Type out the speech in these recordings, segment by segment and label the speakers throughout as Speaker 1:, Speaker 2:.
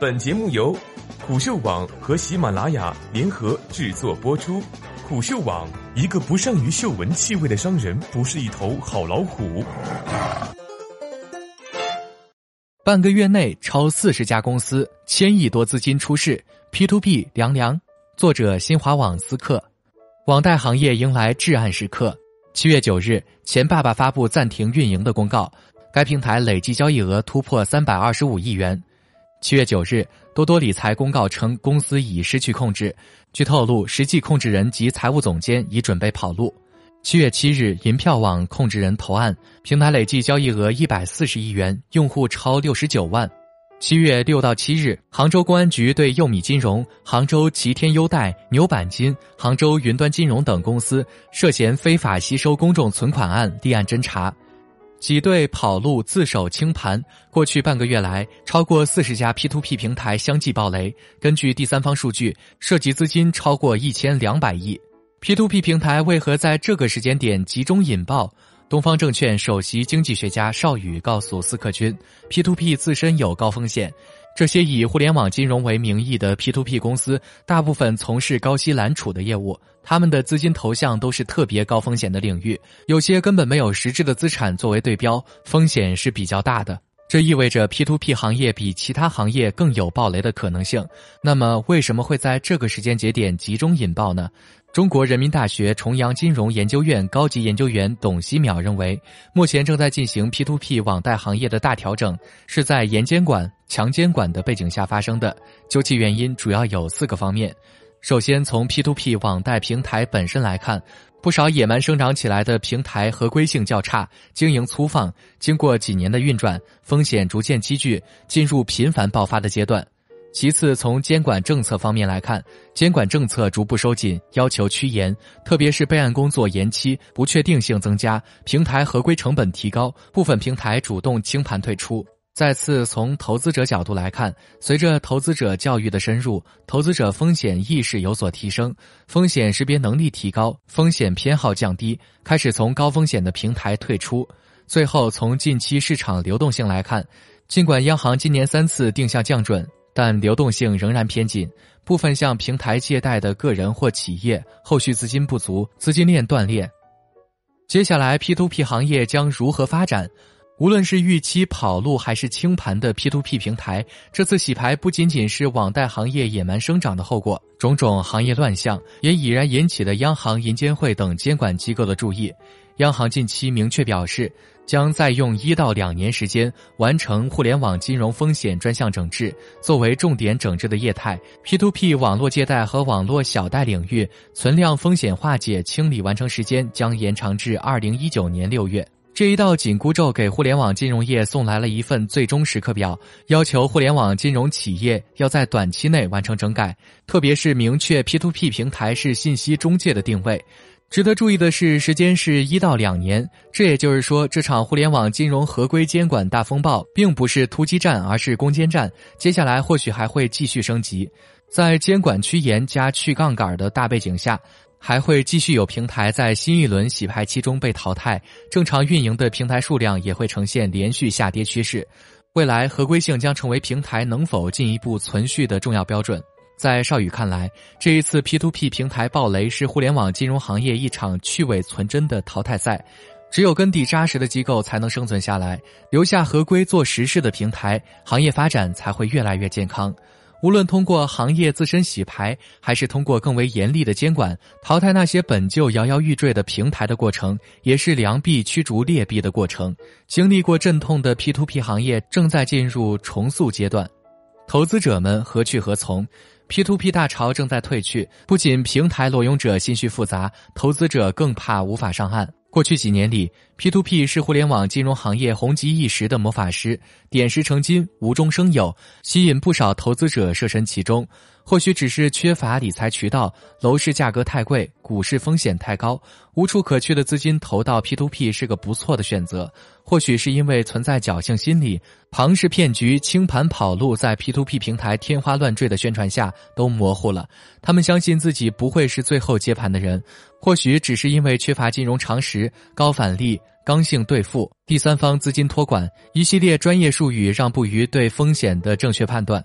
Speaker 1: 本节目由虎嗅网和喜马拉雅联合制作播出。虎嗅网：一个不善于嗅闻气味的商人，不是一头好老虎。
Speaker 2: 半个月内超四十家公司，千亿多资金出事，P to P 凉凉。作者：新华网思客。网贷行业迎来至暗时刻。七月九日，钱爸爸发布暂停运营的公告，该平台累计交易额突破三百二十五亿元。七月九日，多多理财公告称公司已失去控制。据透露，实际控制人及财务总监已准备跑路。七月七日，银票网控制人投案，平台累计交易额一百四十亿元，用户超六十九万。七月六到七日，杭州公安局对佑米金融、杭州齐天优贷、牛板金、杭州云端金融等公司涉嫌非法吸收公众存款案立案侦查。挤兑、跑路、自首、清盘，过去半个月来，超过四十家 P to P 平台相继爆雷。根据第三方数据，涉及资金超过一千两百亿。P to P 平台为何在这个时间点集中引爆？东方证券首席经济学家邵宇告诉思克君，P2P 自身有高风险。这些以互联网金融为名义的 P2P 公司，大部分从事高息揽储的业务，他们的资金投向都是特别高风险的领域，有些根本没有实质的资产作为对标，风险是比较大的。这意味着 P2P 行业比其他行业更有暴雷的可能性。那么，为什么会在这个时间节点集中引爆呢？中国人民大学重阳金融研究院高级研究员董希淼认为，目前正在进行 P2P 网贷行业的大调整，是在严监管、强监管的背景下发生的。究其原因，主要有四个方面。首先，从 P2P 网贷平台本身来看。不少野蛮生长起来的平台合规性较差，经营粗放，经过几年的运转，风险逐渐积聚，进入频繁爆发的阶段。其次，从监管政策方面来看，监管政策逐步收紧，要求趋严，特别是备案工作延期，不确定性增加，平台合规成本提高，部分平台主动清盘退出。再次从投资者角度来看，随着投资者教育的深入，投资者风险意识有所提升，风险识别能力提高，风险偏好降低，开始从高风险的平台退出。最后，从近期市场流动性来看，尽管央行今年三次定向降准，但流动性仍然偏紧，部分向平台借贷的个人或企业后续资金不足，资金链断裂。接下来 P to P 行业将如何发展？无论是预期跑路还是清盘的 P to P 平台，这次洗牌不仅仅是网贷行业野蛮生长的后果，种种行业乱象也已然引起了央行、银监会等监管机构的注意。央行近期明确表示，将再用一到两年时间完成互联网金融风险专项整治，作为重点整治的业态，P2P 网络借贷和网络小贷领域存量风险化解清理完成时间将延长至二零一九年六月。这一道紧箍咒给互联网金融业送来了一份最终时刻表，要求互联网金融企业要在短期内完成整改，特别是明确 P2P 平台是信息中介的定位。值得注意的是，时间是一到两年，这也就是说，这场互联网金融合规监管大风暴并不是突击战，而是攻坚战。接下来或许还会继续升级，在监管趋严加去杠杆的大背景下。还会继续有平台在新一轮洗牌期中被淘汰，正常运营的平台数量也会呈现连续下跌趋势。未来合规性将成为平台能否进一步存续的重要标准。在邵宇看来，这一次 P2P 平台暴雷是互联网金融行业一场去伪存真的淘汰赛，只有根底扎实的机构才能生存下来，留下合规做实事的平台，行业发展才会越来越健康。无论通过行业自身洗牌，还是通过更为严厉的监管淘汰那些本就摇摇欲坠的平台的过程，也是良币驱逐劣币的过程。经历过阵痛的 P2P 行业正在进入重塑阶段，投资者们何去何从 P to P 大潮正在退去，不仅平台裸泳者心绪复杂，投资者更怕无法上岸。过去几年里，P to P 是互联网金融行业红极一时的魔法师，点石成金，无中生有，吸引不少投资者涉身其中。或许只是缺乏理财渠道，楼市价格太贵，股市风险太高，无处可去的资金投到 P2P 是个不错的选择。或许是因为存在侥幸心理，庞氏骗局、清盘跑路，在 P2P 平台天花乱坠的宣传下都模糊了。他们相信自己不会是最后接盘的人。或许只是因为缺乏金融常识、高返利、刚性兑付、第三方资金托管一系列专业术语，让步于对风险的正确判断。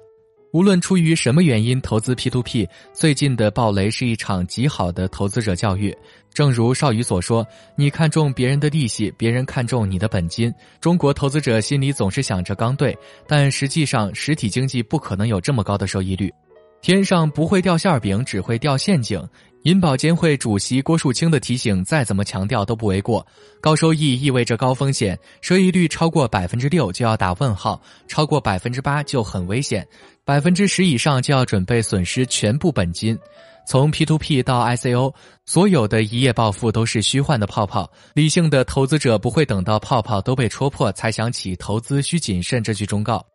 Speaker 2: 无论出于什么原因投资 P to P，最近的暴雷是一场极好的投资者教育。正如邵宇所说：“你看中别人的利息，别人看中你的本金。”中国投资者心里总是想着刚兑，但实际上实体经济不可能有这么高的收益率。天上不会掉馅饼，只会掉陷阱。银保监会主席郭树清的提醒，再怎么强调都不为过。高收益意味着高风险，收益率超过百分之六就要打问号，超过百分之八就很危险，百分之十以上就要准备损失全部本金。从 P to P 到 I C O，所有的一夜暴富都是虚幻的泡泡。理性的投资者不会等到泡泡都被戳破才想起投资需谨慎这句忠告。